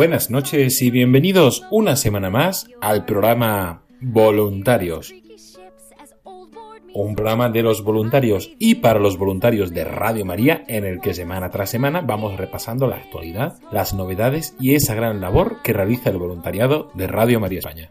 Buenas noches y bienvenidos una semana más al programa Voluntarios. Un programa de los voluntarios y para los voluntarios de Radio María en el que semana tras semana vamos repasando la actualidad, las novedades y esa gran labor que realiza el voluntariado de Radio María España.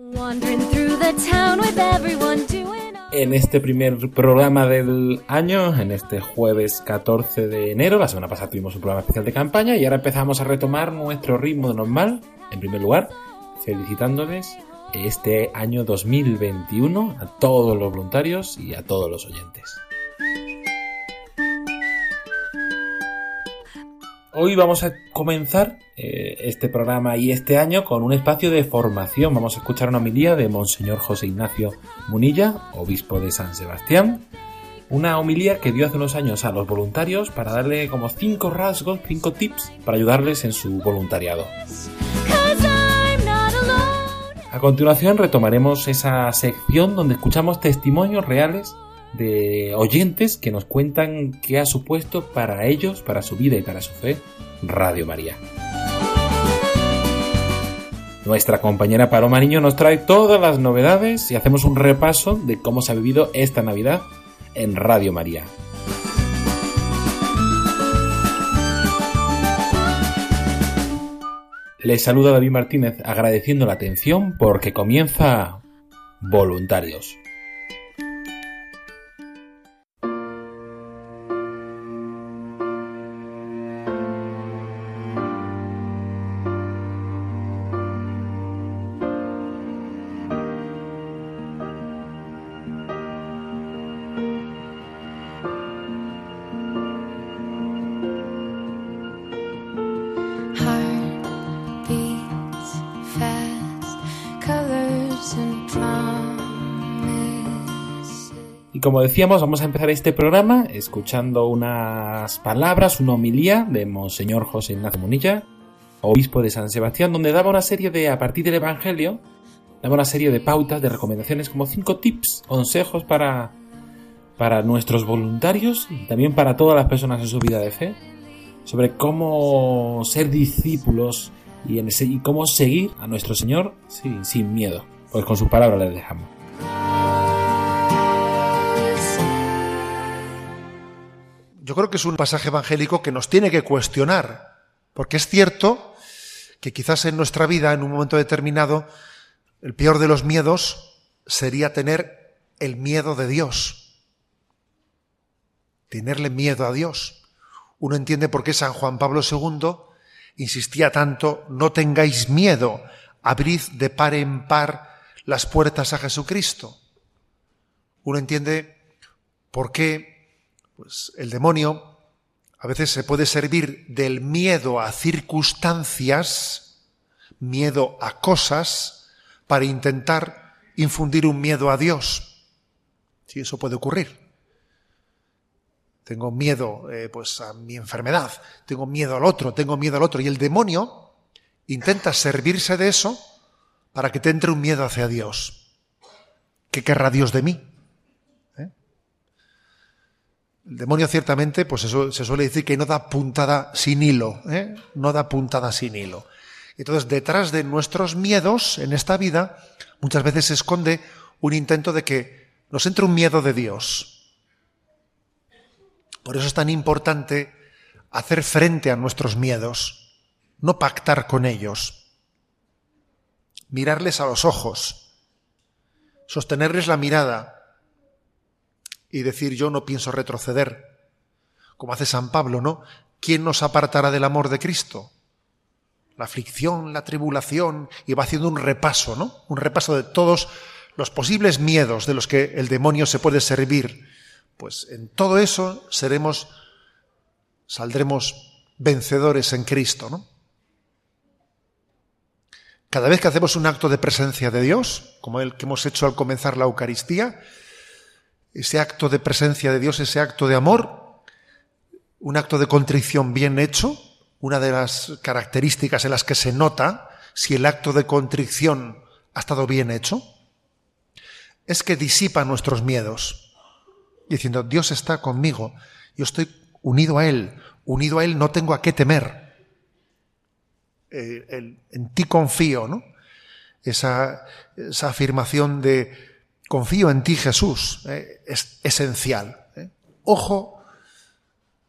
En este primer programa del año, en este jueves 14 de enero, la semana pasada tuvimos un programa especial de campaña y ahora empezamos a retomar nuestro ritmo normal. En primer lugar, felicitándoles este año 2021 a todos los voluntarios y a todos los oyentes. Hoy vamos a comenzar eh, este programa y este año con un espacio de formación. Vamos a escuchar una homilía de Monseñor José Ignacio Munilla, obispo de San Sebastián. Una homilía que dio hace unos años a los voluntarios para darle como cinco rasgos, cinco tips para ayudarles en su voluntariado. A continuación retomaremos esa sección donde escuchamos testimonios reales de oyentes que nos cuentan qué ha supuesto para ellos, para su vida y para su fe, Radio María. Nuestra compañera Paloma Niño nos trae todas las novedades y hacemos un repaso de cómo se ha vivido esta Navidad en Radio María. Les saluda David Martínez agradeciendo la atención porque comienza Voluntarios. Y como decíamos, vamos a empezar este programa escuchando unas palabras, una homilía de Monseñor José Ignacio Munilla, obispo de San Sebastián, donde daba una serie de, a partir del Evangelio, daba una serie de pautas, de recomendaciones, como cinco tips, consejos para, para nuestros voluntarios y también para todas las personas en su vida de fe, sobre cómo ser discípulos y, y cómo seguir a nuestro Señor sin, sin miedo. Pues con su palabra les dejamos. Yo creo que es un pasaje evangélico que nos tiene que cuestionar, porque es cierto que quizás en nuestra vida, en un momento determinado, el peor de los miedos sería tener el miedo de Dios, tenerle miedo a Dios. Uno entiende por qué San Juan Pablo II insistía tanto, no tengáis miedo, abrid de par en par las puertas a Jesucristo. Uno entiende por qué pues el demonio a veces se puede servir del miedo a circunstancias, miedo a cosas, para intentar infundir un miedo a Dios. Sí, eso puede ocurrir. Tengo miedo eh, pues a mi enfermedad, tengo miedo al otro, tengo miedo al otro. Y el demonio intenta servirse de eso para que te entre un miedo hacia Dios. ¿Qué querrá Dios de mí? El demonio ciertamente, pues eso se suele decir que no da puntada sin hilo, ¿eh? no da puntada sin hilo. Entonces, detrás de nuestros miedos en esta vida, muchas veces se esconde un intento de que nos entre un miedo de Dios. Por eso es tan importante hacer frente a nuestros miedos, no pactar con ellos, mirarles a los ojos, sostenerles la mirada y decir yo no pienso retroceder, como hace San Pablo, ¿no? ¿Quién nos apartará del amor de Cristo? La aflicción, la tribulación, y va haciendo un repaso, ¿no? Un repaso de todos los posibles miedos de los que el demonio se puede servir. Pues en todo eso seremos, saldremos vencedores en Cristo, ¿no? Cada vez que hacemos un acto de presencia de Dios, como el que hemos hecho al comenzar la Eucaristía, ese acto de presencia de Dios, ese acto de amor, un acto de contrición bien hecho, una de las características en las que se nota si el acto de contrición ha estado bien hecho, es que disipa nuestros miedos, diciendo, Dios está conmigo, yo estoy unido a Él, unido a Él no tengo a qué temer. Eh, en ti confío, ¿no? Esa, esa, afirmación de confío en ti Jesús ¿eh? es esencial. ¿eh? Ojo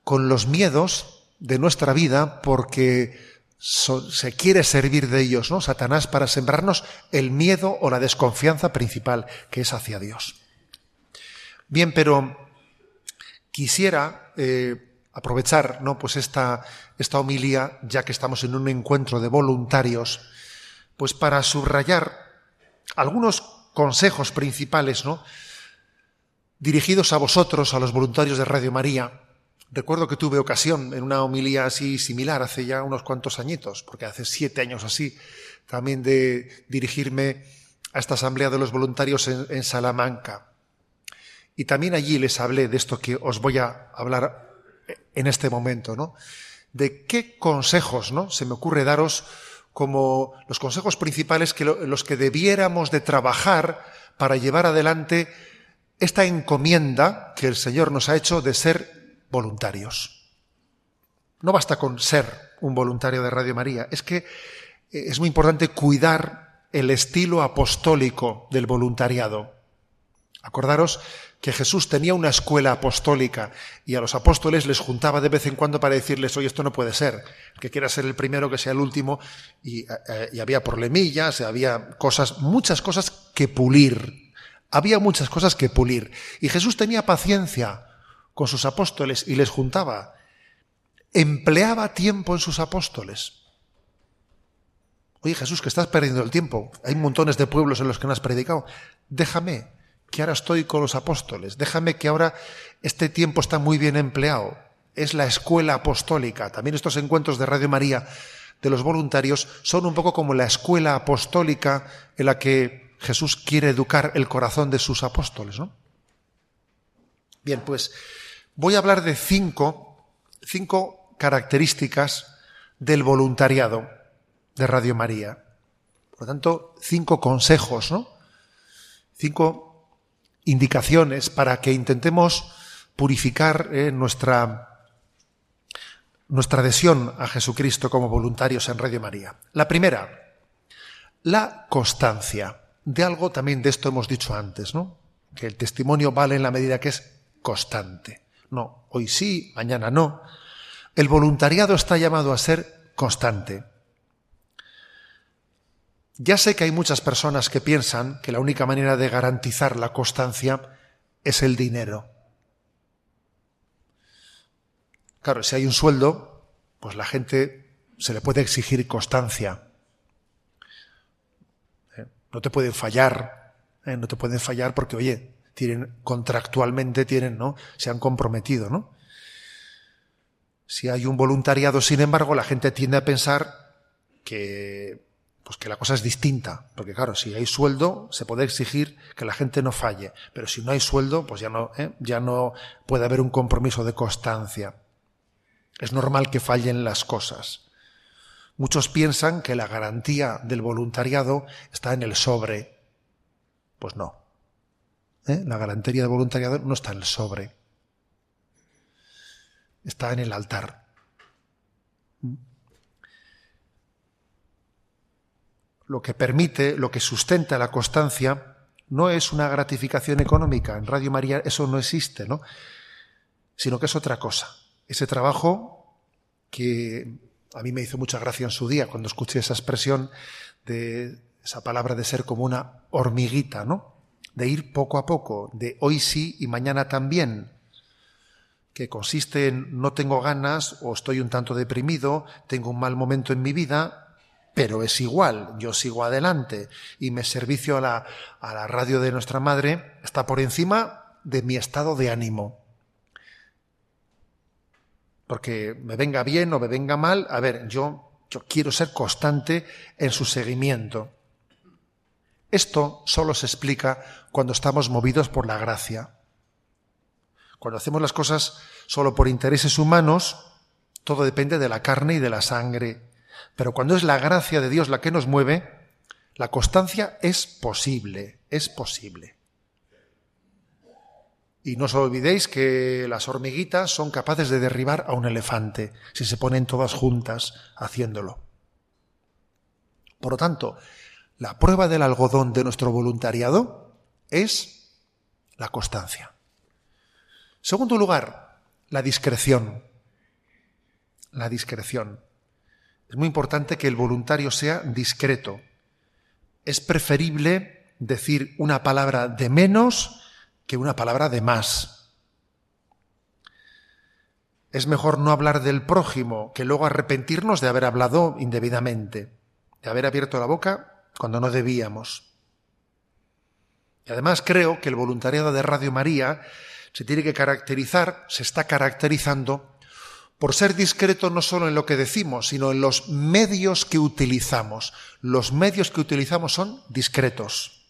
con los miedos de nuestra vida porque se quiere servir de ellos, ¿no? Satanás para sembrarnos el miedo o la desconfianza principal que es hacia Dios. Bien, pero quisiera aprovechar ¿no? pues esta, esta homilía, ya que estamos en un encuentro de voluntarios, pues para subrayar algunos consejos principales ¿no? dirigidos a vosotros, a los voluntarios de Radio María. Recuerdo que tuve ocasión en una homilía así similar hace ya unos cuantos añitos, porque hace siete años así, también de dirigirme a esta asamblea de los voluntarios en, Salamanca. Y también allí les hablé de esto que os voy a hablar en este momento, ¿no? De qué consejos, ¿no? Se me ocurre daros como los consejos principales que los que debiéramos de trabajar para llevar adelante esta encomienda que el Señor nos ha hecho de ser voluntarios. No basta con ser un voluntario de Radio María, es que eh, es muy importante cuidar el estilo apostólico del voluntariado. Acordaros que Jesús tenía una escuela apostólica y a los apóstoles les juntaba de vez en cuando para decirles, oye, esto no puede ser, que quiera ser el primero, que sea el último, y, eh, y había problemillas, había cosas, muchas cosas que pulir, había muchas cosas que pulir. Y Jesús tenía paciencia con sus apóstoles y les juntaba, empleaba tiempo en sus apóstoles. Oye Jesús, que estás perdiendo el tiempo, hay montones de pueblos en los que no has predicado, déjame, que ahora estoy con los apóstoles. Déjame que ahora este tiempo está muy bien empleado. Es la escuela apostólica. También estos encuentros de Radio María de los voluntarios son un poco como la escuela apostólica en la que Jesús quiere educar el corazón de sus apóstoles, ¿no? Bien, pues voy a hablar de cinco, cinco características del voluntariado de Radio María. Por lo tanto, cinco consejos, ¿no? Cinco indicaciones para que intentemos purificar eh, nuestra, nuestra adhesión a Jesucristo como voluntarios en Radio María. La primera, la constancia. De algo también de esto hemos dicho antes, ¿no? Que el testimonio vale en la medida que es constante. No, hoy sí, mañana no. El voluntariado está llamado a ser constante. Ya sé que hay muchas personas que piensan que la única manera de garantizar la constancia es el dinero. Claro, si hay un sueldo, pues la gente se le puede exigir constancia. ¿Eh? No te pueden fallar, ¿eh? no te pueden fallar porque, oye, tienen, contractualmente tienen, ¿no? Se han comprometido, ¿no? Si hay un voluntariado, sin embargo, la gente tiende a pensar que pues que la cosa es distinta, porque claro, si hay sueldo se puede exigir que la gente no falle, pero si no hay sueldo, pues ya no, ¿eh? ya no puede haber un compromiso de constancia. Es normal que fallen las cosas. Muchos piensan que la garantía del voluntariado está en el sobre. Pues no. ¿Eh? La garantía del voluntariado no está en el sobre. Está en el altar. Lo que permite, lo que sustenta la constancia, no es una gratificación económica. En Radio María eso no existe, ¿no? sino que es otra cosa. Ese trabajo que a mí me hizo mucha gracia en su día cuando escuché esa expresión de esa palabra de ser como una hormiguita, ¿no? De ir poco a poco, de hoy sí y mañana también, que consiste en no tengo ganas o estoy un tanto deprimido, tengo un mal momento en mi vida, pero es igual, yo sigo adelante y mi servicio a la, a la radio de nuestra madre está por encima de mi estado de ánimo. Porque me venga bien o me venga mal, a ver, yo, yo quiero ser constante en su seguimiento. Esto solo se explica cuando estamos movidos por la gracia. Cuando hacemos las cosas solo por intereses humanos, todo depende de la carne y de la sangre. Pero cuando es la gracia de Dios la que nos mueve, la constancia es posible, es posible. Y no os olvidéis que las hormiguitas son capaces de derribar a un elefante si se ponen todas juntas haciéndolo. Por lo tanto, la prueba del algodón de nuestro voluntariado es la constancia. Segundo lugar, la discreción. La discreción. Es muy importante que el voluntario sea discreto. Es preferible decir una palabra de menos que una palabra de más. Es mejor no hablar del prójimo que luego arrepentirnos de haber hablado indebidamente, de haber abierto la boca cuando no debíamos. Y además creo que el voluntariado de Radio María se tiene que caracterizar, se está caracterizando por ser discreto no solo en lo que decimos, sino en los medios que utilizamos. Los medios que utilizamos son discretos,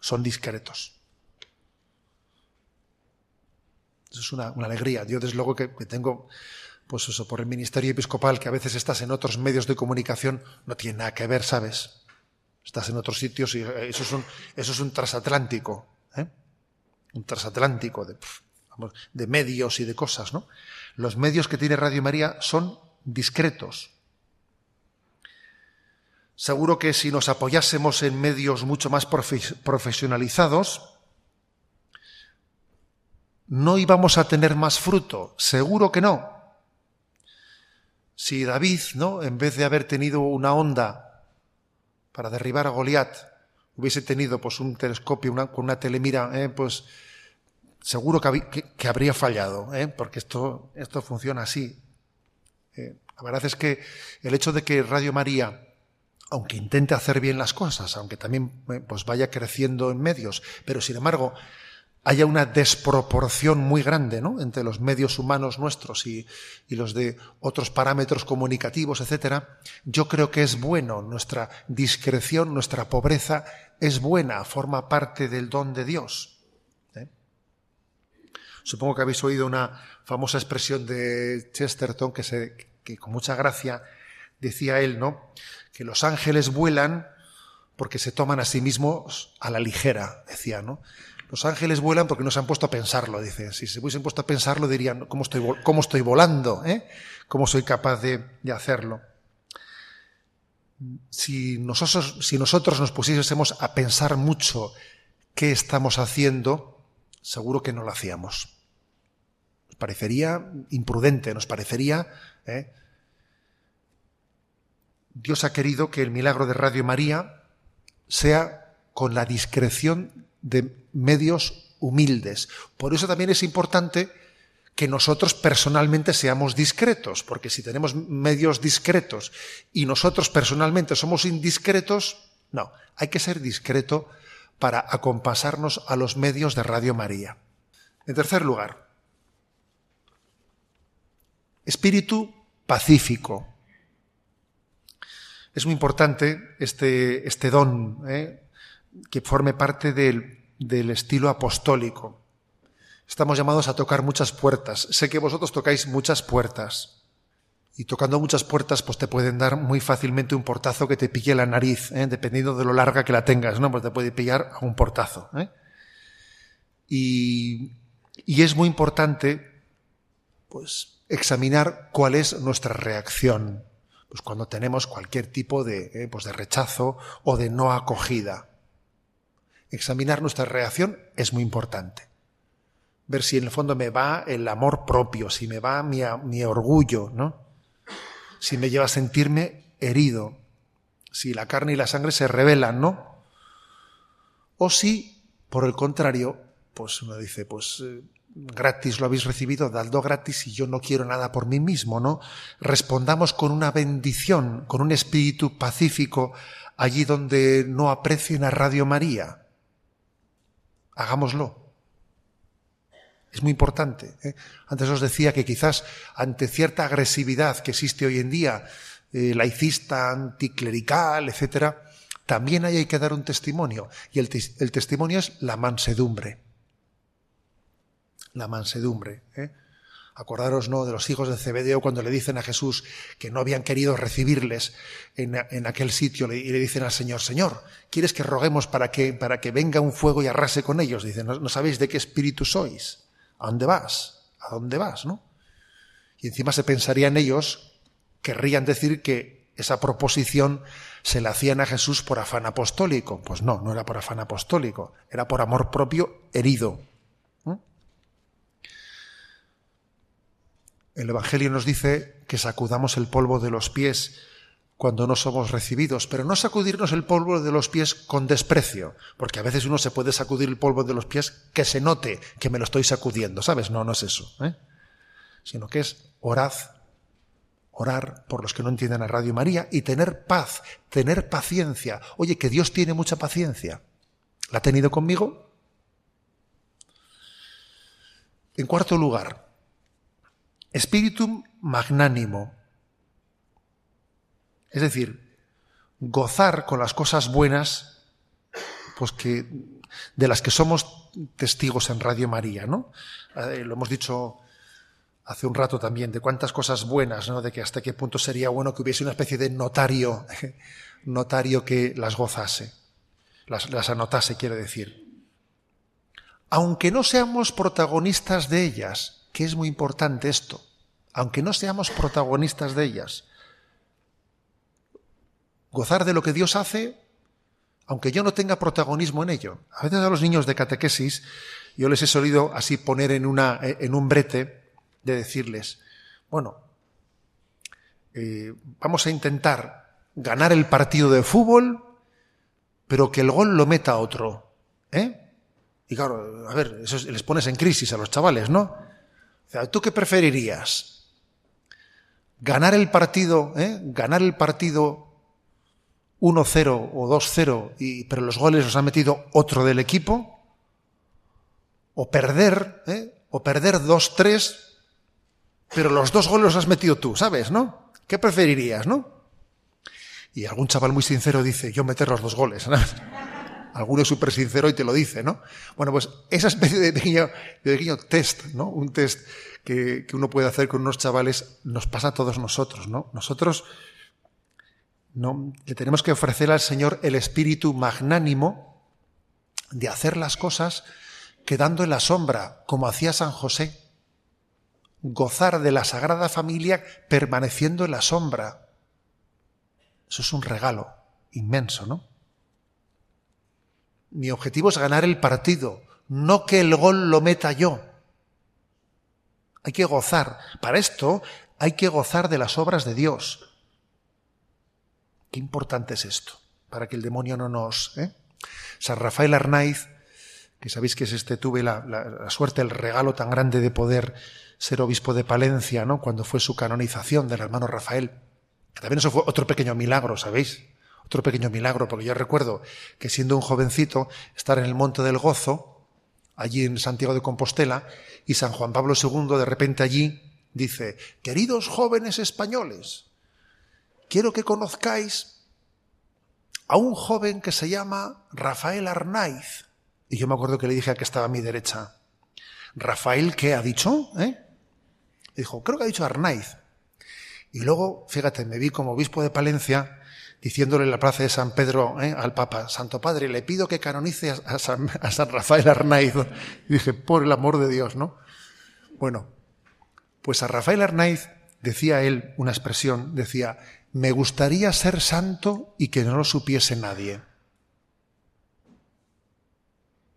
son discretos. Eso es una, alegría. Yo desde luego que, que, tengo, pues eso, por el ministerio episcopal, que a veces estás en otros medios de comunicación, no tiene nada que ver, ¿sabes? Estás en otros sitios y eso es un, eso es un transatlántico. ¿eh? un transatlántico de medios y de cosas, ¿no? Los medios que tiene Radio María son discretos. Seguro que si nos apoyásemos en medios mucho más profesionalizados, no íbamos a tener más fruto. Seguro que no. Si David, ¿no? En vez de haber tenido una onda para derribar a Goliat, hubiese tenido pues un telescopio con una telemira, ¿eh? pues seguro que, habría fallado, ¿eh? porque esto, esto funciona así. Eh, la verdad es que el hecho de que Radio María, aunque intente hacer bien las cosas, aunque también eh, pues vaya creciendo en medios, pero sin embargo haya una desproporción muy grande ¿no? entre los medios humanos nuestros y, y, los de otros parámetros comunicativos, etcétera, yo creo que es bueno. Nuestra discreción, nuestra pobreza es buena, forma parte del don de Dios. Supongo que habéis oído una famosa expresión de Chesterton que, con mucha gracia decía él, ¿no? Que los ángeles vuelan porque se toman a sí mismos a la ligera, decía, ¿no? Los ángeles vuelan porque no se han puesto a pensarlo, dice. Si se hubiesen puesto a pensarlo, dirían, ¿cómo estoy, cómo estoy volando? ¿eh? ¿Cómo soy capaz de, de hacerlo? Si nosotros, si nosotros nos pusiésemos a pensar mucho qué estamos haciendo, seguro que no lo hacíamos parecería imprudente, nos parecería... ¿eh? Dios ha querido que el milagro de Radio María sea con la discreción de medios humildes. Por eso también es importante que nosotros personalmente seamos discretos, porque si tenemos medios discretos y nosotros personalmente somos indiscretos, no, hay que ser discreto para acompasarnos a los medios de Radio María. En tercer lugar, Espíritu pacífico. Es muy importante este, este don, ¿eh? que forme parte del, del estilo apostólico. Estamos llamados a tocar muchas puertas. Sé que vosotros tocáis muchas puertas. Y tocando muchas puertas, pues te pueden dar muy fácilmente un portazo que te pille la nariz, ¿eh? dependiendo de lo larga que la tengas, ¿no? Pues te puede pillar a un portazo. ¿eh? Y, y es muy importante, pues, examinar cuál es nuestra reacción pues cuando tenemos cualquier tipo de, eh, pues de rechazo o de no acogida. Examinar nuestra reacción es muy importante. ver si en el fondo me va el amor propio, si me va mi, mi orgullo, ¿no? Si me lleva a sentirme herido, si la carne y la sangre se rebelan, ¿no? O si, por el contrario, pues uno dice, pues eh, gratis lo habéis recibido, dadlo gratis y yo no quiero nada por mí mismo, ¿no? Respondamos con una bendición, con un espíritu pacífico allí donde no aprecien a Radio María. Hagámoslo. Es muy importante. ¿eh? Antes os decía que quizás ante cierta agresividad que existe hoy en día, eh, laicista, anticlerical, etcétera, también ahí hay que dar un testimonio. Y el, el testimonio es la mansedumbre. La mansedumbre. ¿eh? Acordaros, ¿no?, de los hijos de Zebedeo cuando le dicen a Jesús que no habían querido recibirles en, en, aquel sitio y le dicen al Señor, Señor, ¿quieres que roguemos para que, para que venga un fuego y arrase con ellos? Dicen, ¿no, no sabéis de qué espíritu sois? ¿A dónde vas? ¿A dónde vas? ¿no? Y encima se pensarían ellos, querrían decir que esa proposición se la hacían a Jesús por afán apostólico. Pues no, no era por afán apostólico, era por amor propio herido. El Evangelio nos dice que sacudamos el polvo de los pies cuando no somos recibidos, pero no sacudirnos el polvo de los pies con desprecio, porque a veces uno se puede sacudir el polvo de los pies que se note que me lo estoy sacudiendo, ¿sabes? No, no es eso, ¿eh? sino que es orad, orar por los que no entienden a Radio María y tener paz, tener paciencia. Oye, que Dios tiene mucha paciencia. ¿La ha tenido conmigo? En cuarto lugar, Espíritu magnánimo. Es decir, gozar con las cosas buenas, pues que de las que somos testigos en Radio María, ¿no? Eh, lo hemos dicho hace un rato también, de cuántas cosas buenas, ¿no? De que hasta qué punto sería bueno que hubiese una especie de notario, notario que las gozase, las, las anotase, quiere decir. Aunque no seamos protagonistas de ellas, que es muy importante esto, aunque no seamos protagonistas de ellas. Gozar de lo que Dios hace, aunque yo no tenga protagonismo en ello. A veces a los niños de catequesis yo les he solido así poner en, una, en un brete de decirles, bueno, eh, vamos a intentar ganar el partido de fútbol, pero que el gol lo meta otro. ¿eh? Y claro, a ver, eso les pones en crisis a los chavales, ¿no? ¿Tú qué preferirías? ¿Ganar el partido, eh? ganar el partido 1-0 o 2-0, pero los goles los ha metido otro del equipo? ¿O perder, eh? o perder 2-3, pero los dos goles los has metido tú, ¿sabes, no? ¿Qué preferirías, no? Y algún chaval muy sincero dice, yo meter los dos goles. Alguno es súper sincero y te lo dice, ¿no? Bueno, pues esa especie de pequeño, test, ¿no? Un test que, que, uno puede hacer con unos chavales nos pasa a todos nosotros, ¿no? Nosotros no, le tenemos que ofrecer al Señor el espíritu magnánimo de hacer las cosas quedando en la sombra, como hacía San José. Gozar de la Sagrada Familia permaneciendo en la sombra. Eso es un regalo inmenso, ¿no? Mi objetivo es ganar el partido, no que el gol lo meta yo. Hay que gozar. Para esto hay que gozar de las obras de Dios. Qué importante es esto, para que el demonio no nos... ¿eh? San Rafael Arnaiz, que sabéis que es este, tuve la, suerte, el regalo tan grande de poder ser obispo de Palencia, ¿no? Cuando fue su canonización del hermano Rafael. También eso fue otro pequeño milagro, ¿sabéis? Otro pequeño milagro, porque yo recuerdo que siendo un jovencito, estar en el Monte del Gozo, allí en Santiago de Compostela, y San Juan Pablo II de repente allí dice, queridos jóvenes españoles, quiero que conozcáis a un joven que se llama Rafael Arnaiz. Y yo me acuerdo que le dije a que estaba a mi derecha, Rafael, ¿qué ha dicho? ¿Eh? Dijo, creo que ha dicho Arnaiz. Y luego, fíjate, me vi como obispo de Palencia diciéndole en la plaza de San Pedro ¿eh? al Papa, Santo Padre, le pido que canonice a San, a San Rafael Arnaiz. Y dije, por el amor de Dios, ¿no? Bueno, pues a Rafael Arnaiz decía él una expresión, decía, me gustaría ser santo y que no lo supiese nadie.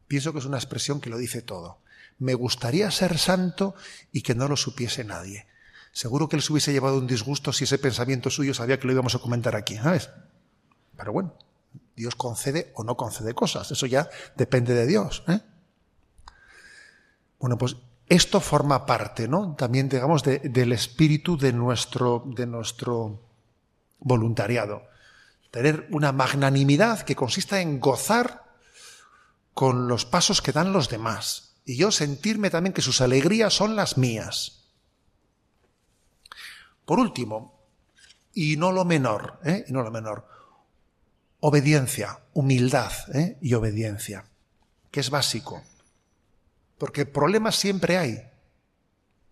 Pienso que es una expresión que lo dice todo. me gustaría ser santo y que no lo supiese nadie. Seguro que se hubiese llevado un disgusto si ese pensamiento suyo sabía que lo íbamos a comentar aquí, ¿sabes? Pero bueno, Dios concede o no concede cosas, eso ya depende de Dios. ¿eh? Bueno, pues esto forma parte, ¿no? También, digamos, del espíritu de nuestro, de nuestro voluntariado. Tener una magnanimidad que consista en gozar con los pasos que dan los demás. Y yo sentirme también que sus alegrías son las mías. Por último, y no lo menor, ¿eh? y no lo menor, obediencia, humildad ¿eh? y obediencia, que es básico. Porque problemas siempre hay.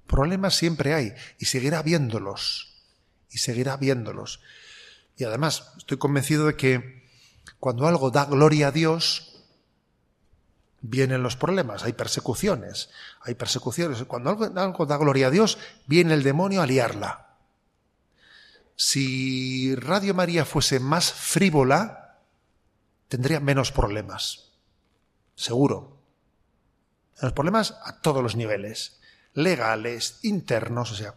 Problemas siempre hay. Y seguirá viéndolos. Y seguirá viéndolos. Y además, estoy convencido de que cuando algo da gloria a Dios, vienen los problemas, hay persecuciones, hay persecuciones. Cuando algo, da gloria a Dios, viene el demonio a liarla. Si Radio María fuese más frívola, tendría menos problemas. Seguro. Los problemas a todos los niveles, legales, internos, o sea,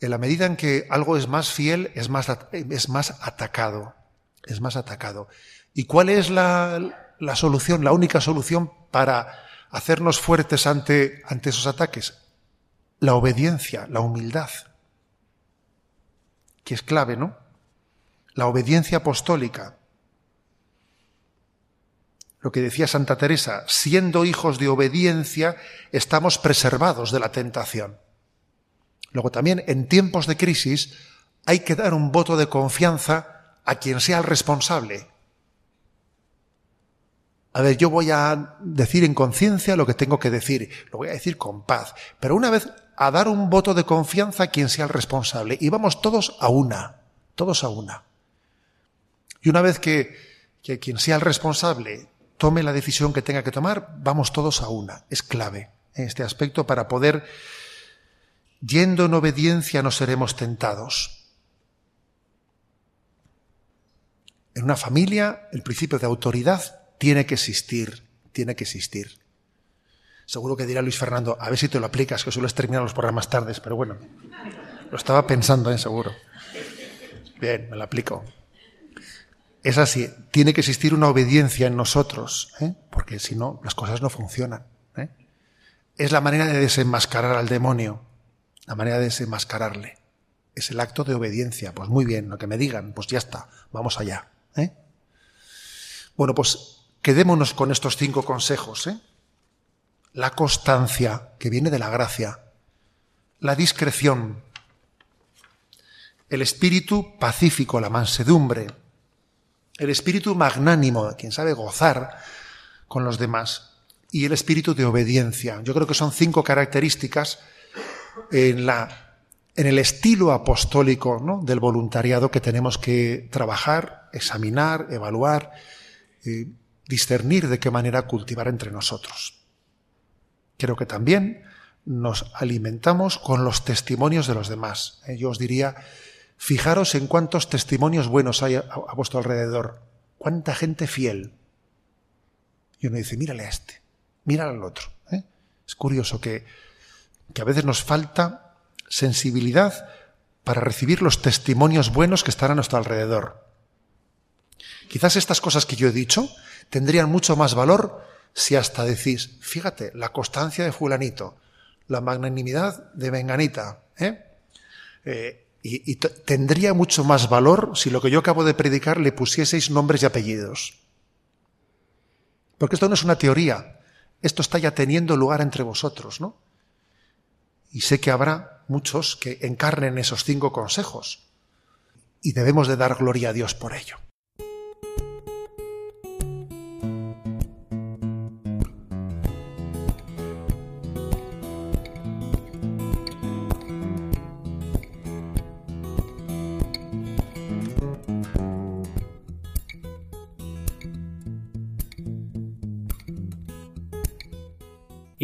en la medida en que algo es más fiel, es más, es más atacado, es más atacado. ¿Y cuál es la, la solución, la única solución para hacernos fuertes ante, ante esos ataques? La obediencia, la humildad, que es clave, ¿no? La obediencia apostólica lo que decía Santa Teresa, siendo hijos de obediencia, estamos preservados de la tentación. Luego también, en tiempos de crisis, hay que dar un voto de confianza a quien sea el responsable. A ver, yo voy a decir en conciencia lo que tengo que decir, lo voy a decir con paz, pero una vez a dar un voto de confianza a quien sea el responsable, y vamos todos a una, todos a una. Y una vez que, que quien sea el responsable tome la decisión que tenga que tomar, vamos todos a una. Es clave en este aspecto para poder, yendo en obediencia, no seremos tentados. En una familia, el principio de autoridad tiene que existir, tiene que existir. Seguro que dirá Luis Fernando, a ver si te lo aplicas, que sueles terminar los programas tardes, pero bueno, lo estaba pensando, ¿eh? seguro. Bien, me lo aplico. Es así, tiene que existir una obediencia en nosotros, ¿eh? porque si no, las cosas no funcionan. ¿eh? Es la manera de desenmascarar al demonio, la manera de desenmascararle. Es el acto de obediencia. Pues muy bien, lo que me digan, pues ya está, vamos allá. ¿eh? Bueno, pues quedémonos con estos cinco consejos. La constancia, que viene de la gracia. La discreción. El espíritu pacífico, la mansedumbre el espíritu magnánimo, quien sabe gozar con los demás, y el espíritu de obediencia. Yo creo que son cinco características en, el estilo apostólico del voluntariado que tenemos que trabajar, examinar, evaluar, eh, discernir de qué manera cultivar entre nosotros. Creo que también nos alimentamos con los testimonios de los demás. Eh, yo os diría Fijaros en cuántos testimonios buenos hay a, vuestro alrededor. Cuánta gente fiel. Y uno dice, mírale a este, mírale al otro. ¿eh? Es curioso que, que a veces nos falta sensibilidad para recibir los testimonios buenos que están a nuestro alrededor. Quizás estas cosas que yo he dicho tendrían mucho más valor si hasta decís, fíjate, la constancia de fulanito, la magnanimidad de venganita, ¿eh? eh y, tendría mucho más valor si lo que yo acabo de predicar le pusieseis nombres y apellidos. Porque esto no es una teoría, esto está ya teniendo lugar entre vosotros, ¿no? Y sé que habrá muchos que encarnen esos cinco consejos. Y debemos de dar gloria a Dios por ello.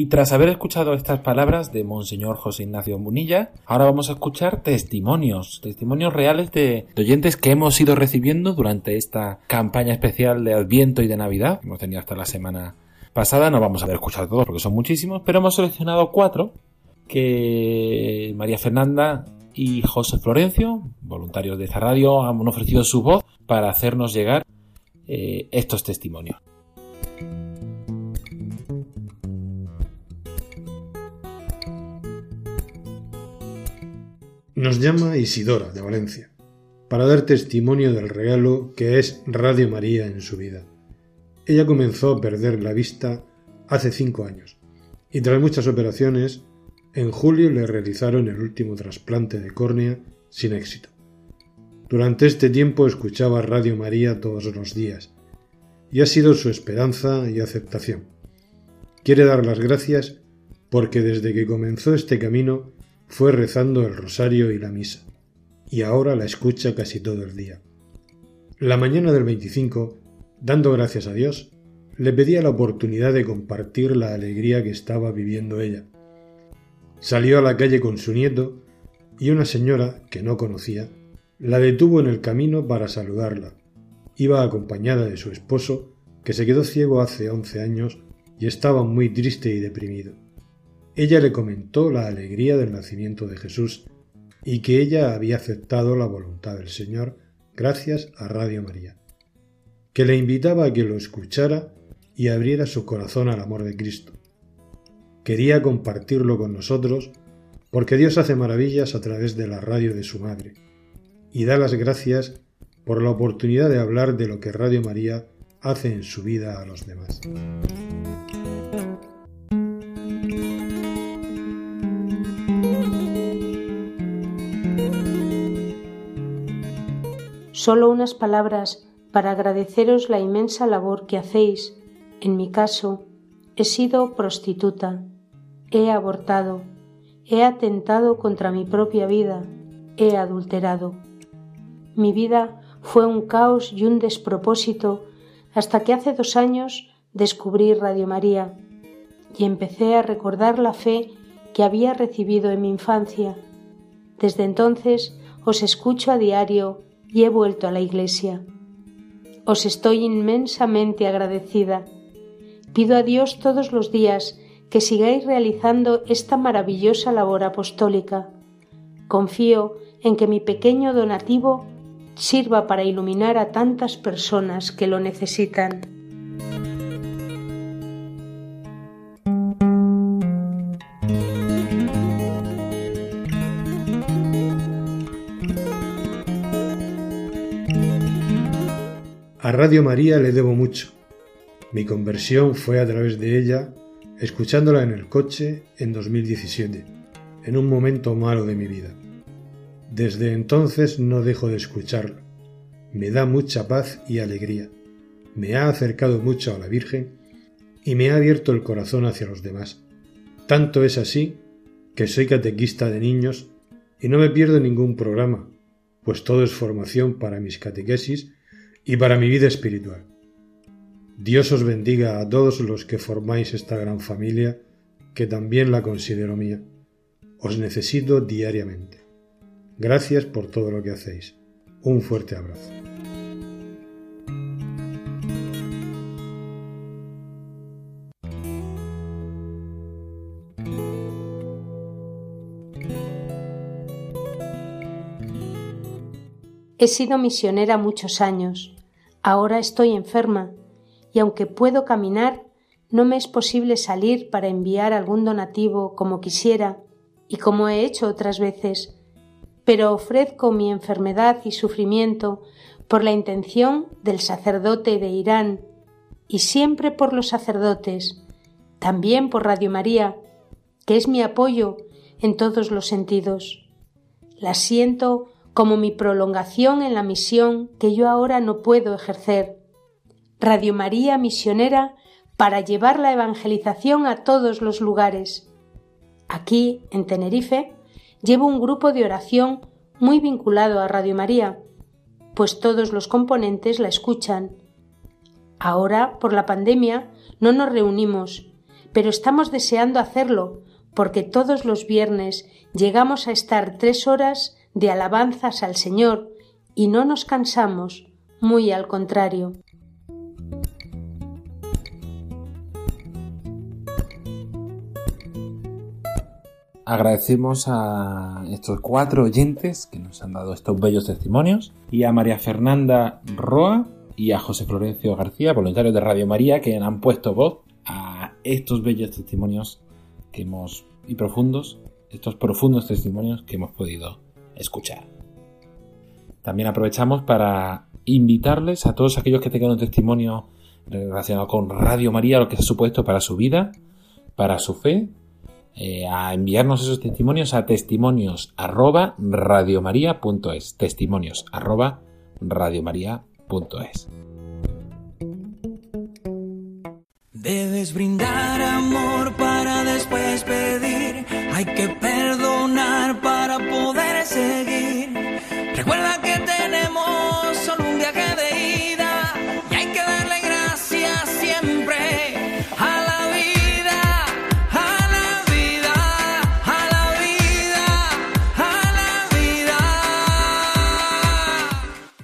Y tras haber escuchado estas palabras de Monseñor José Ignacio Munilla, ahora vamos a escuchar testimonios, testimonios reales de, oyentes que hemos ido recibiendo durante esta campaña especial de Adviento y de Navidad, hemos tenido hasta la semana pasada no vamos a haber escuchado todos porque son muchísimos, pero hemos seleccionado cuatro que María Fernanda y José Florencio, voluntarios de esta radio, han ofrecido su voz para hacernos llegar eh, estos testimonios. Nos llama Isidora de Valencia para dar testimonio del regalo que es Radio María en su vida. Ella comenzó a perder la vista hace cinco años y tras muchas operaciones, en julio le realizaron el último trasplante de córnea sin éxito. Durante este tiempo escuchaba Radio María todos los días y ha sido su esperanza y aceptación. Quiere dar las gracias porque desde que comenzó este camino fue rezando el rosario y la misa y ahora la escucha casi todo el día. La mañana del 25, dando gracias a Dios, le pedía la oportunidad de compartir la alegría que estaba viviendo ella. Salió a la calle con su nieto y una señora que no conocía la detuvo en el camino para saludarla. Iba acompañada de su esposo, que se quedó ciego hace once años y estaba muy triste y deprimido. Ella le comentó la alegría del nacimiento de Jesús y que ella había aceptado la voluntad del Señor gracias a Radio María, que le invitaba a que lo escuchara y abriera su corazón al amor de Cristo. Quería compartirlo con nosotros porque Dios hace maravillas a través de la radio de su madre y da las gracias por la oportunidad de hablar de lo que Radio María hace en su vida a los demás. Solo unas palabras para agradeceros la inmensa labor que hacéis. En mi caso, he sido prostituta, he abortado, he atentado contra mi propia vida, he adulterado. Mi vida fue un caos y un despropósito hasta que hace dos años descubrí Radio María y empecé a recordar la fe que había recibido en mi infancia. Desde entonces os escucho a diario y he vuelto a la iglesia. Os estoy inmensamente agradecida. Pido a Dios todos los días que sigáis realizando esta maravillosa labor apostólica. Confío en que mi pequeño donativo sirva para iluminar a tantas personas que lo necesitan. A Radio María le debo mucho. Mi conversión fue a través de ella, escuchándola en el coche en 2017, en un momento malo de mi vida. Desde entonces no dejo de escucharla. Me da mucha paz y alegría. Me ha acercado mucho a la Virgen y me ha abierto el corazón hacia los demás. Tanto es así que soy catequista de niños y no me pierdo ningún programa, pues todo es formación para mis catequesis y para mi vida espiritual. Dios os bendiga a todos los que formáis esta gran familia, que también la considero mía. Os necesito diariamente. Gracias por todo lo que hacéis. Un fuerte abrazo. He sido misionera muchos años. Ahora estoy enferma y aunque puedo caminar, no me es posible salir para enviar algún donativo como quisiera y como he hecho otras veces, pero ofrezco mi enfermedad y sufrimiento por la intención del sacerdote de Irán y siempre por los sacerdotes, también por Radio María, que es mi apoyo en todos los sentidos. La siento como mi prolongación en la misión que yo ahora no puedo ejercer. Radio María misionera para llevar la evangelización a todos los lugares. Aquí, en Tenerife, llevo un grupo de oración muy vinculado a Radio María, pues todos los componentes la escuchan. Ahora, por la pandemia, no nos reunimos, pero estamos deseando hacerlo, porque todos los viernes llegamos a estar tres horas de alabanzas al Señor y no nos cansamos, muy al contrario. Agradecemos a estos cuatro oyentes que nos han dado estos bellos testimonios y a María Fernanda Roa y a José Florencio García, voluntarios de Radio María, que han puesto voz a estos bellos testimonios que hemos y profundos, estos profundos testimonios que hemos podido escuchar. También aprovechamos para invitarles a todos aquellos que tengan un testimonio relacionado con Radio María, lo que se ha supuesto para su vida, para su fe, eh, a enviarnos esos testimonios a testimonios arroba radiomaria.es. Testimonios arroba radiomaria.es. Debes brindar amor para después pedir. Hay que perdonar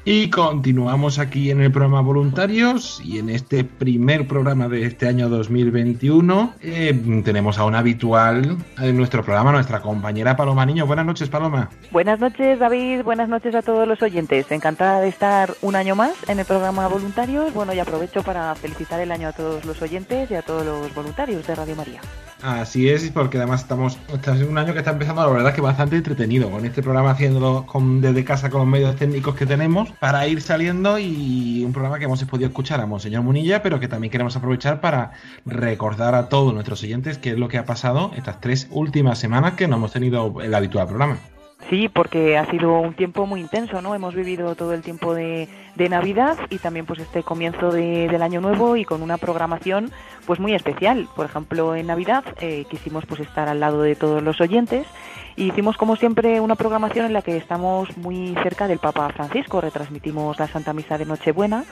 Y continuamos aquí en el programa Voluntarios y en este primer programa de este año 2021 eh, tenemos a una habitual en nuestro programa, nuestra compañera Paloma Niño. Buenas noches, Paloma. Buenas noches, David. Buenas noches a todos los oyentes. Encantada de estar un año más en el programa Voluntarios. Bueno, y aprovecho para felicitar el año a todos los oyentes y a todos los voluntarios de Radio María. Así es, porque además estamos, este es un año que está empezando, la verdad que bastante entretenido, con este programa haciéndolo con, desde casa con los medios técnicos que tenemos para ir saliendo y un programa que hemos podido escuchar a Monseñor Munilla, pero que también queremos aprovechar para recordar a todos nuestros oyentes qué es lo que ha pasado estas tres últimas semanas que no hemos tenido el habitual programa. Sí, porque ha sido un tiempo muy intenso, ¿no? Hemos vivido todo el tiempo de, de Navidad y también pues este comienzo de- del año nuevo y con una programación pues muy especial. Por ejemplo, en Navidad eh, quisimos pues estar al lado de todos los oyentes y hicimos como siempre una programación en la que estamos muy cerca del Papa Francisco. Retransmitimos la Santa Misa de Nochebuena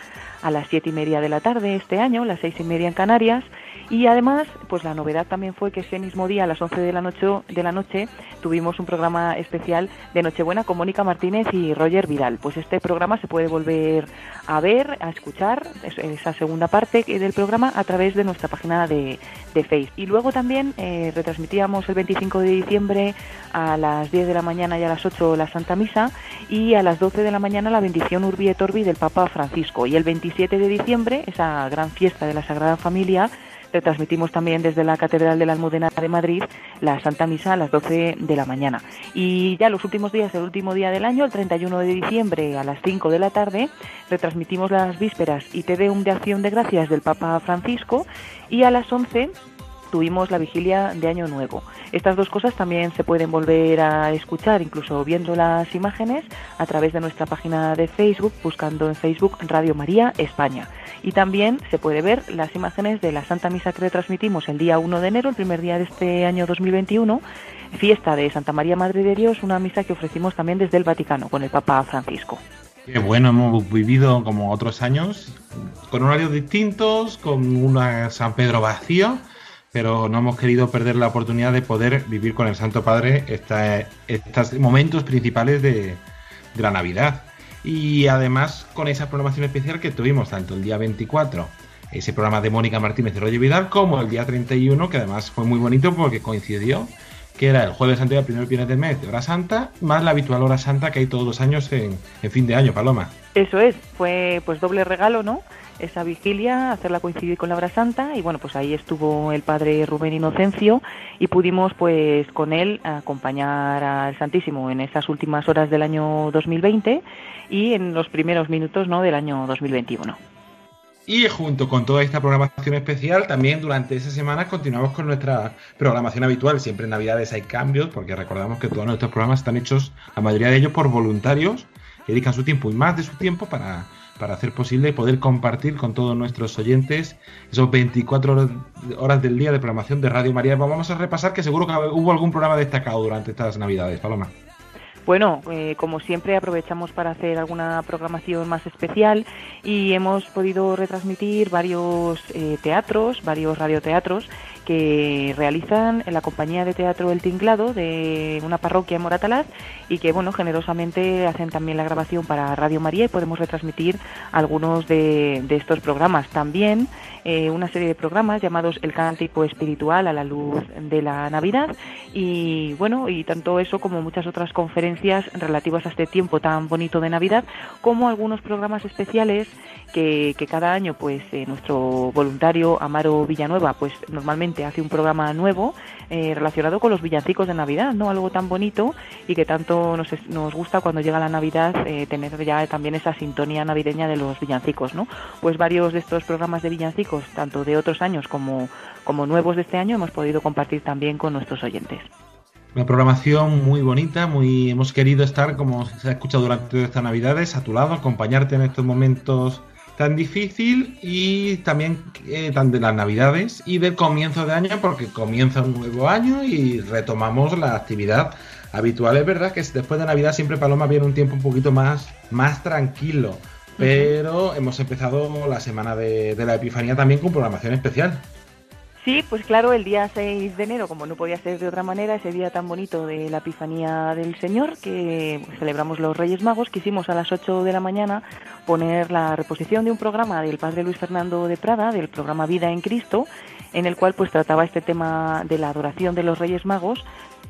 a las siete y media de la tarde este año, las seis y media en Canarias. Y además, pues la novedad también fue que ese mismo día, a las 11 de la noche, de la noche tuvimos un programa especial de Nochebuena con Mónica Martínez y Roger Vidal. Pues este programa se puede volver a ver, a escuchar, es- esa segunda parte del programa, a través de nuestra página de, de Facebook. Y luego también eh, retransmitíamos el 25 de diciembre a las 10 de la mañana y a las 8 la Santa Misa y a las 12 de la mañana la bendición Urbi et Orbi del Papa Francisco. Y el 27 de diciembre, esa gran fiesta de la Sagrada Familia, retransmitimos también desde la Catedral de la Almudena de Madrid la Santa Misa a las 12 de la mañana. Y ya los últimos días, el último día del año, el 31 de diciembre a las 5 de la tarde, retransmitimos las vísperas y Te Deum de Acción de Gracias del Papa Francisco y a las 11 tuvimos la vigilia de Año Nuevo. Estas dos cosas también se pueden volver a escuchar, incluso viendo las imágenes, a través de nuestra página de Facebook, buscando en Facebook Radio María España. Y también se puede ver las imágenes de la Santa Misa que retransmitimos el día 1 de enero, el primer día de este año 2021, fiesta de Santa María Madre de Dios, una misa que ofrecimos también desde el Vaticano con el Papa Francisco. Qué bueno, hemos vivido como otros años, con horarios distintos, con una San Pedro vacío, pero no hemos querido perder la oportunidad de poder vivir con el Santo Padre estos momentos principales de la Navidad. Y además con esa programación especial que tuvimos tanto el día 24, ese programa de Mónica Martínez y Roger Vidal, como el día 31, que además fue muy bonito porque coincidió que era el jueves anterior al primer viernes del mes de hora santa, más la habitual hora santa que hay todos los años en, en fin de año, Paloma. Eso es, fue pues doble regalo, ¿no? Esa vigilia, hacerla coincidir con la hora santa y bueno, pues ahí estuvo el padre Rubén Inocencio y pudimos pues con él acompañar al Santísimo en esas últimas horas del año 2020 y en los primeros minutos, ¿no? del año 2021. Y junto con toda esta programación especial, también durante esa semana continuamos con nuestra programación habitual. Siempre en Navidades hay cambios, porque recordamos que todos nuestros programas están hechos, la mayoría de ellos, por voluntarios que dedican su tiempo y más de su tiempo para, para hacer posible poder compartir con todos nuestros oyentes esos 24 horas, del día de programación de Radio María. Vamos a repasar que seguro que hubo algún programa destacado durante estas Navidades, Paloma. Bueno, eh, como siempre aprovechamos para hacer alguna programación más especial y hemos podido retransmitir varios eh, teatros, varios radioteatros que realizan en la compañía de teatro El Tinglado de una parroquia en Moratalaz y que, bueno, generosamente hacen también la grabación para Radio María y podemos retransmitir algunos de, de estos programas. También eh, una serie de programas llamados El Cántico Espiritual a la Luz de la Navidad y, bueno, y tanto eso como muchas otras conferencias relativas a este tiempo tan bonito de Navidad, como algunos programas especiales que, cada año, pues, eh, nuestro voluntario Amaro Villanueva, pues, normalmente hace un programa nuevo eh, relacionado con los villancicos de Navidad, ¿no? Algo tan bonito y que tanto nos, nos gusta cuando llega la Navidad eh, tener ya también esa sintonía navideña de los villancicos, ¿no? Pues varios de estos programas de villancicos, tanto de otros años como, como nuevos de este año, hemos podido compartir también con nuestros oyentes. Una programación muy bonita, muy hemos querido estar, como se ha escuchado durante estas Navidades, a tu lado, acompañarte en estos momentos tan difícil y también eh, tan de las navidades y del comienzo de año porque comienza un nuevo año y retomamos la actividad habitual. Es verdad que después de Navidad siempre Paloma viene un tiempo un poquito más, más tranquilo, pero hemos empezado la semana de, de la Epifanía también con programación especial. Sí, pues claro, el día 6 de enero, como no podía ser de otra manera, ese día tan bonito de la Epifanía del Señor, que celebramos los Reyes Magos, quisimos a las 8 de la mañana poner la reposición de un programa del Padre Luis Fernando de Prada, del programa Vida en Cristo, en el cual pues trataba este tema de la adoración de los Reyes Magos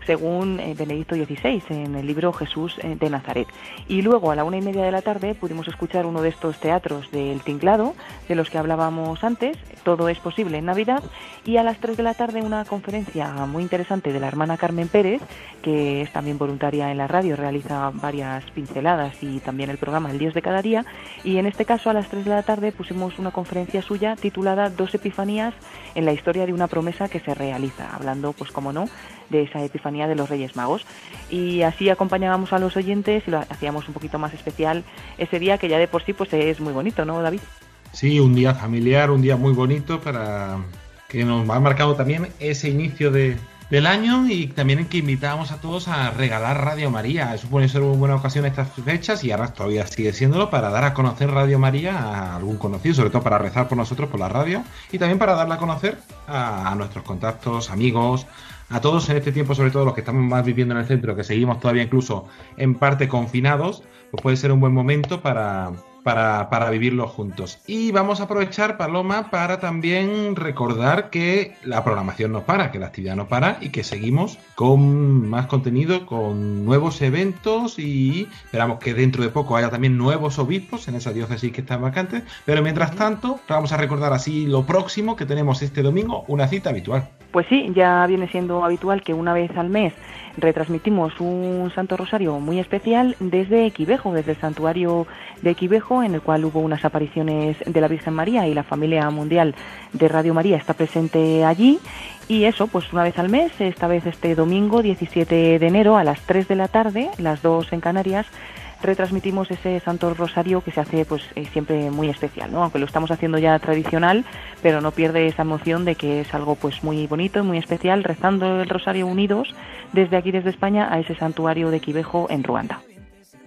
según eh, Benedicto XVI en el libro Jesús eh, de Nazaret. Y luego a la una y media de la tarde pudimos escuchar uno de estos teatros del Tinglado, de los que hablábamos antes, Todo es posible en Navidad, y a las tres de la tarde una conferencia muy interesante de la hermana Carmen Pérez, que es también voluntaria en la radio, realiza varias pinceladas y también el programa El Dios de cada día, y en este caso a las tres de la tarde pusimos una conferencia suya titulada Dos Epifanías en la historia de una promesa que se realiza, hablando, pues como no, de esa Epifanía de los Reyes Magos. Y así acompañábamos a los oyentes y lo hacíamos un poquito más especial ese día que ya de por sí pues es muy bonito, ¿no, David? Sí, un día familiar, un día muy bonito para que nos ha marcado también ese inicio de, del año y también que invitábamos a todos a regalar Radio María. Eso puede ser una buena ocasión estas fechas y ahora todavía sigue siéndolo para dar a conocer Radio María a algún conocido, sobre todo para rezar por nosotros por la radio y también para darla a conocer a, a nuestros contactos, amigos, a todos en este tiempo, sobre todo los que estamos más viviendo en el centro, que seguimos todavía incluso en parte confinados, pues puede ser un buen momento para, para, para vivirlo juntos. Y vamos a aprovechar, Paloma, para también recordar que la programación no para, que la actividad no para y que seguimos con más contenido, con nuevos eventos y esperamos que dentro de poco haya también nuevos obispos en esa diócesis que están vacantes. Pero mientras tanto, vamos a recordar así lo próximo que tenemos este domingo, una cita habitual. Pues sí, ya viene siendo habitual que una vez al mes retransmitimos un Santo Rosario muy especial desde Equivejo, desde el santuario de Equivejo, en el cual hubo unas apariciones de la Virgen María y la familia mundial de Radio María está presente allí. Y eso, pues una vez al mes, esta vez este domingo 17 de enero a las 3 de la tarde, las 2 en Canarias, retransmitimos ese Santo Rosario que se hace pues eh, siempre muy especial, ¿no? Aunque lo estamos haciendo ya tradicional, pero no pierde esa emoción de que es algo pues muy bonito y muy especial rezando el Rosario unidos desde aquí desde España a ese santuario de Quivejo en Ruanda.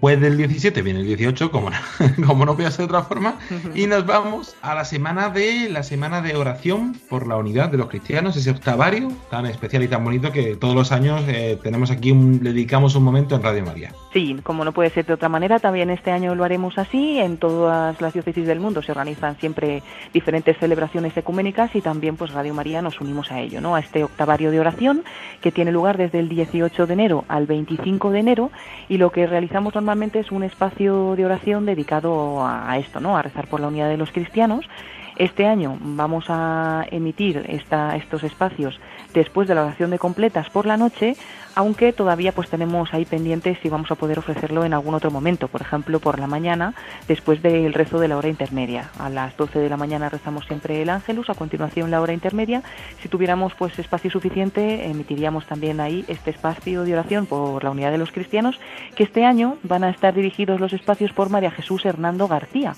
Pues del 17 viene el 18, como no, como no puede ser de otra forma, y nos vamos a la semana de la semana de oración por la unidad de los cristianos, ese octavario tan especial y tan bonito que todos los años eh, tenemos aquí, un, le dedicamos un momento en Radio María. Sí, como no puede ser de otra manera, también este año lo haremos así. En todas las diócesis del mundo se organizan siempre diferentes celebraciones ecuménicas y también pues Radio María nos unimos a ello, ¿no? A este octavario de oración que tiene lugar desde el 18 de enero al 25 de enero y lo que realizamos normalmente es un espacio de oración dedicado a esto, ¿no? A rezar por la unidad de los cristianos. Este año vamos a emitir esta, estos espacios después de la oración de completas por la noche, aunque todavía pues tenemos ahí pendientes si vamos a poder ofrecerlo en algún otro momento, por ejemplo por la mañana, después del rezo de la hora intermedia. A las 12 de la mañana rezamos siempre el ángelus, a continuación la hora intermedia. Si tuviéramos pues espacio suficiente, emitiríamos también ahí este espacio de oración por la unidad de los cristianos, que este año van a estar dirigidos los espacios por María Jesús Hernando García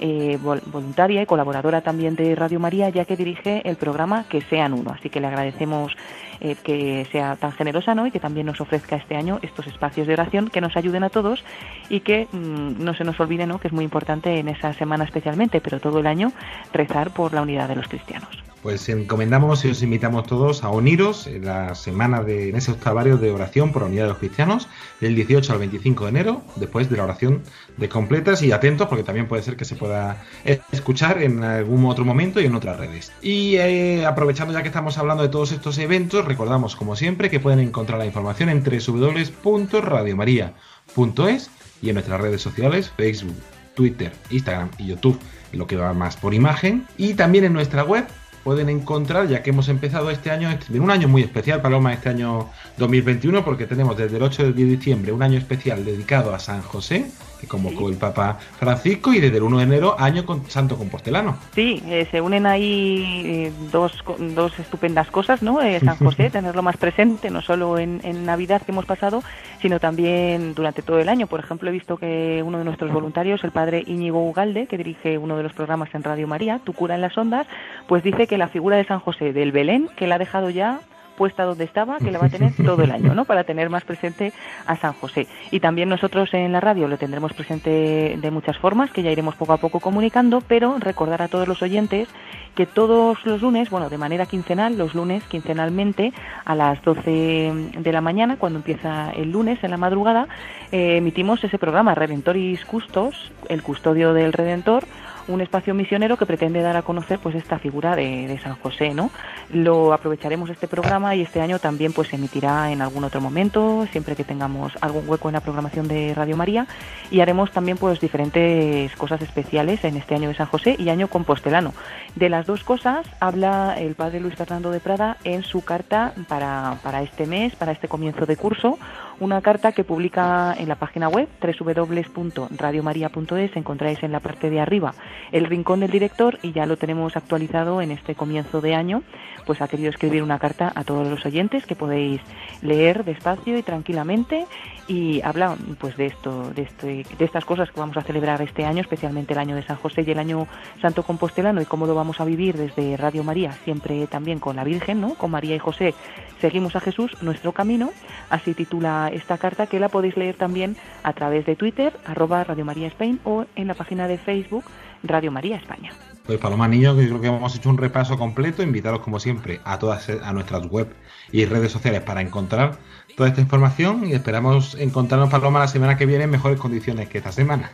eh, voluntaria y colaboradora también de Radio María, ya que dirige el programa Que Sean Uno. Así que le agradecemos eh, que sea tan generosa ¿no? y que también nos ofrezca este año estos espacios de oración que nos ayuden a todos y que mm, no se nos olvide ¿no? que es muy importante en esa semana especialmente, pero todo el año rezar por la unidad de los cristianos. Pues encomendamos y os invitamos todos a uniros en la semana de en ese octavario de oración por la unidad de los cristianos del 18 al 25 de enero, después de la oración de completas y atentos porque también puede ser que se pueda escuchar en algún otro momento y en otras redes. Y eh, aprovechando ya que estamos hablando de todos estos eventos, recordamos como siempre que pueden encontrar la información en www.radiomaria.es y en nuestras redes sociales, Facebook, Twitter, Instagram y YouTube, lo que va más por imagen, y también en nuestra web pueden encontrar, ya que hemos empezado este año, en un año muy especial, Paloma, este año 2021, porque tenemos desde el 8 de diciembre un año especial dedicado a San José, que convocó el Papa Francisco, y desde el 1 de enero año con Santo Compostelano. Sí, eh, se unen ahí eh, dos, dos estupendas cosas, ¿no? Eh, San José, tenerlo más presente, no solo en, en, Navidad que hemos pasado, sino también durante todo el año. Por ejemplo, he visto que uno de nuestros voluntarios, el padre Íñigo Ugalde, que dirige uno de los programas en Radio María, Tu cura en las ondas, pues dice que la figura de San José del Belén, que la ha dejado ya puesta donde estaba, que la va a tener todo el año, ¿no? Para tener más presente a San José. Y también nosotros en la radio lo tendremos presente de muchas formas, que ya iremos poco a poco comunicando, pero recordar a todos los oyentes que todos los lunes, bueno, de manera quincenal, los lunes quincenalmente a las 12 de la mañana, cuando empieza el lunes en la madrugada, eh, emitimos ese programa Redentoris Custos, el custodio del Redentor, un espacio misionero que pretende dar a conocer pues esta figura de, San José, ¿no? Lo aprovecharemos este programa y este año también pues se emitirá en algún otro momento, siempre que tengamos algún hueco en la programación de Radio María y haremos también pues diferentes cosas especiales en este año de San José y año compostelano. De las dos cosas habla el padre Luis Fernando de Prada en su carta para, para este mes, para este comienzo de curso, una carta que publica en la página web www.radiomaria.es, encontráis en la parte de arriba el rincón del director y ya lo tenemos actualizado en este comienzo de año, pues ha querido escribir una carta a todos los oyentes que podéis leer despacio y tranquilamente y habla pues de esto, de, este, de estas cosas que vamos a celebrar este año, especialmente el año de San José y el año Santo Compostelano y cómo lo vamos a vivir desde Radio María, siempre también con la Virgen, ¿no? Con María y José, seguimos a Jesús, nuestro camino, así titula esta carta que la podéis leer también a través de Twitter, arroba Radio María Spain o en la página de Facebook Radio María España. Pues Paloma Niño, que creo que hemos hecho un repaso completo, invitaros como siempre a todas a nuestras web y redes sociales para encontrar toda esta información y esperamos encontrarnos Paloma la semana que viene en mejores condiciones que esta semana.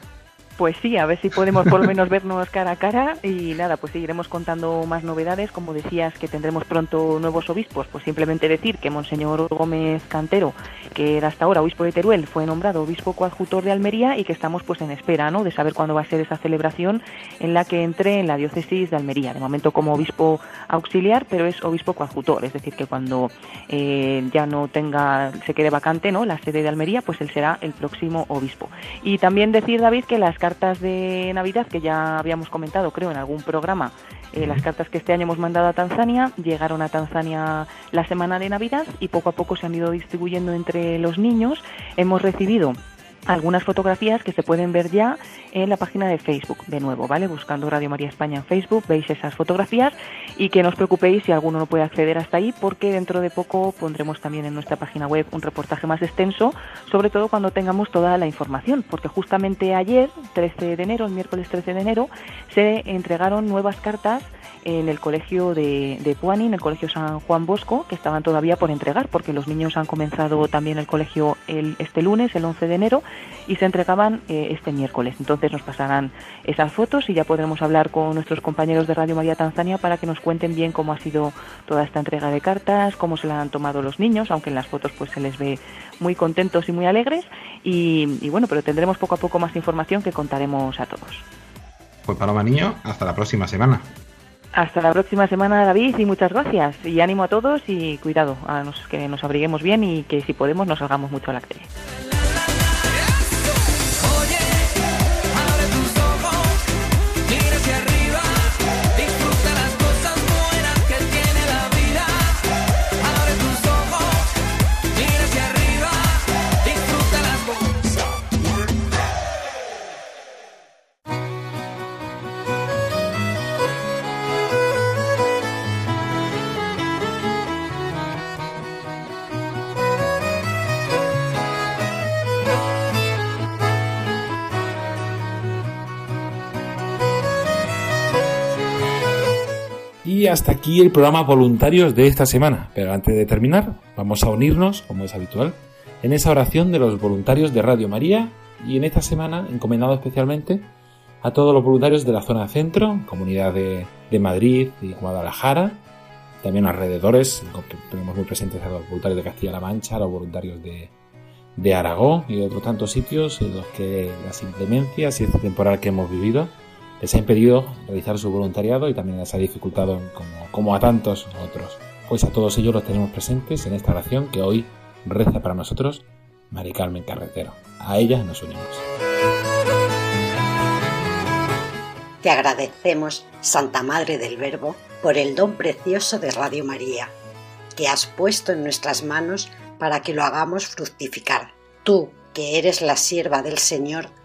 Pues sí, a ver si podemos por lo menos vernos cara a cara y nada, pues seguiremos contando más novedades. Como decías que tendremos pronto nuevos obispos, pues simplemente decir que Monseñor Gómez Cantero, que era hasta ahora obispo de Teruel, fue nombrado obispo coadjutor de Almería y que estamos pues en espera, ¿no? De saber cuándo va a ser esa celebración en la que entre en la diócesis de Almería. De momento como obispo auxiliar, pero es obispo coadjutor, es decir, que cuando eh, ya no tenga, se quede vacante, ¿no? La sede de Almería, pues él será el próximo obispo. Y también decir, David, que las cartas de Navidad que ya habíamos comentado, creo, en algún programa, eh, las cartas que este año hemos mandado a Tanzania llegaron a Tanzania la semana de Navidad y poco a poco se han ido distribuyendo entre los niños. Hemos recibido algunas fotografías que se pueden ver ya en la página de Facebook, de nuevo, ¿vale? Buscando Radio María España en Facebook, veis esas fotografías y que no os preocupéis si alguno no puede acceder hasta ahí, porque dentro de poco pondremos también en nuestra página web un reportaje más extenso, sobre todo cuando tengamos toda la información, porque justamente ayer, 13 de enero, el miércoles 13 de enero, se entregaron nuevas cartas en el colegio de, de Puani, en el colegio San Juan Bosco, que estaban todavía por entregar, porque los niños han comenzado también el colegio el, este lunes, el 11 de enero, y se entregaban eh, este miércoles. Entonces nos pasarán esas fotos y ya podremos hablar con nuestros compañeros de Radio María Tanzania para que nos cuenten bien cómo ha sido toda esta entrega de cartas, cómo se la han tomado los niños, aunque en las fotos pues se les ve muy contentos y muy alegres. Y, y bueno, pero tendremos poco a poco más información que contaremos a todos. Pues Paloma Niño, hasta la próxima semana. Hasta la próxima semana, David, y muchas gracias. Y ánimo a todos y cuidado, a que nos abriguemos bien y que si podemos nos salgamos mucho a la tele. Hasta aquí el programa Voluntarios de esta semana. Pero antes de terminar, vamos a unirnos, como es habitual, en esa oración de los voluntarios de Radio María y en esta semana encomendado especialmente a todos los voluntarios de la zona centro, comunidad de, Madrid y Guadalajara, también alrededores, tenemos muy presentes a los voluntarios de Castilla-La Mancha, a los voluntarios de, de Aragón y de otros tantos sitios en los que las inclemencias y esta temporal que hemos vivido les ha impedido realizar su voluntariado y también les ha dificultado como, como a tantos otros. Pues a todos ellos los tenemos presentes en esta oración que hoy reza para nosotros Mari Carmen Carretero. A ella nos unimos. Te agradecemos, Santa Madre del Verbo, por el don precioso de Radio María, que has puesto en nuestras manos para que lo hagamos fructificar. Tú, que eres la sierva del Señor,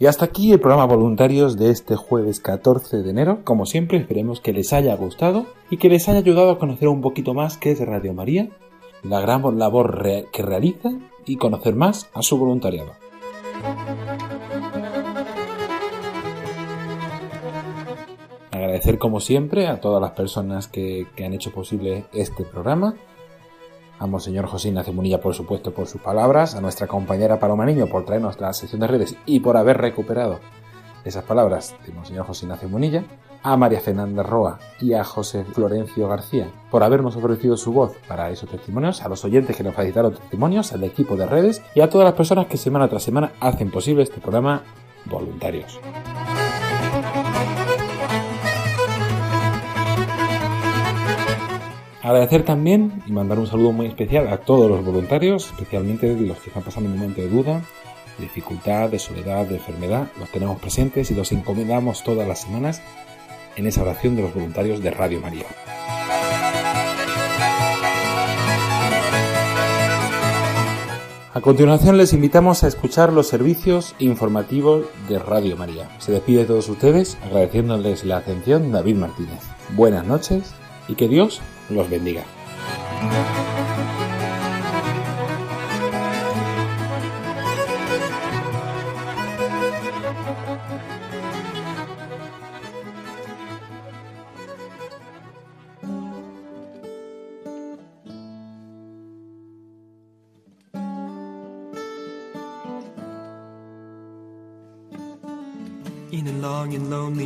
Y hasta aquí el programa Voluntarios de este jueves 14 de enero. Como siempre, esperemos que les haya gustado y que les haya ayudado a conocer un poquito más qué es Radio María, la gran labor que realiza y conocer más a su voluntariado. Agradecer como siempre a todas las personas que, que han hecho posible este programa a Monseñor José Ignacio Munilla, por supuesto, por sus palabras, a nuestra compañera Paloma Niño por traernos la sección de redes y por haber recuperado esas palabras de Monseñor José Ignacio Munilla, a María Fernanda Roa y a José Florencio García por habernos ofrecido su voz para esos testimonios, a los oyentes que nos facilitaron testimonios, al equipo de redes y a todas las personas que semana tras semana hacen posible este programa voluntarios. Agradecer también y mandar un saludo muy especial a todos los voluntarios, especialmente los que están pasando un momento de duda, de dificultad, de soledad, de enfermedad. Los tenemos presentes y los encomendamos todas las semanas en esa oración de los voluntarios de Radio María. A continuación les invitamos a escuchar los servicios informativos de Radio María. Se despide de todos ustedes agradeciéndoles la atención David Martínez. Buenas noches y que Dios los bendiga.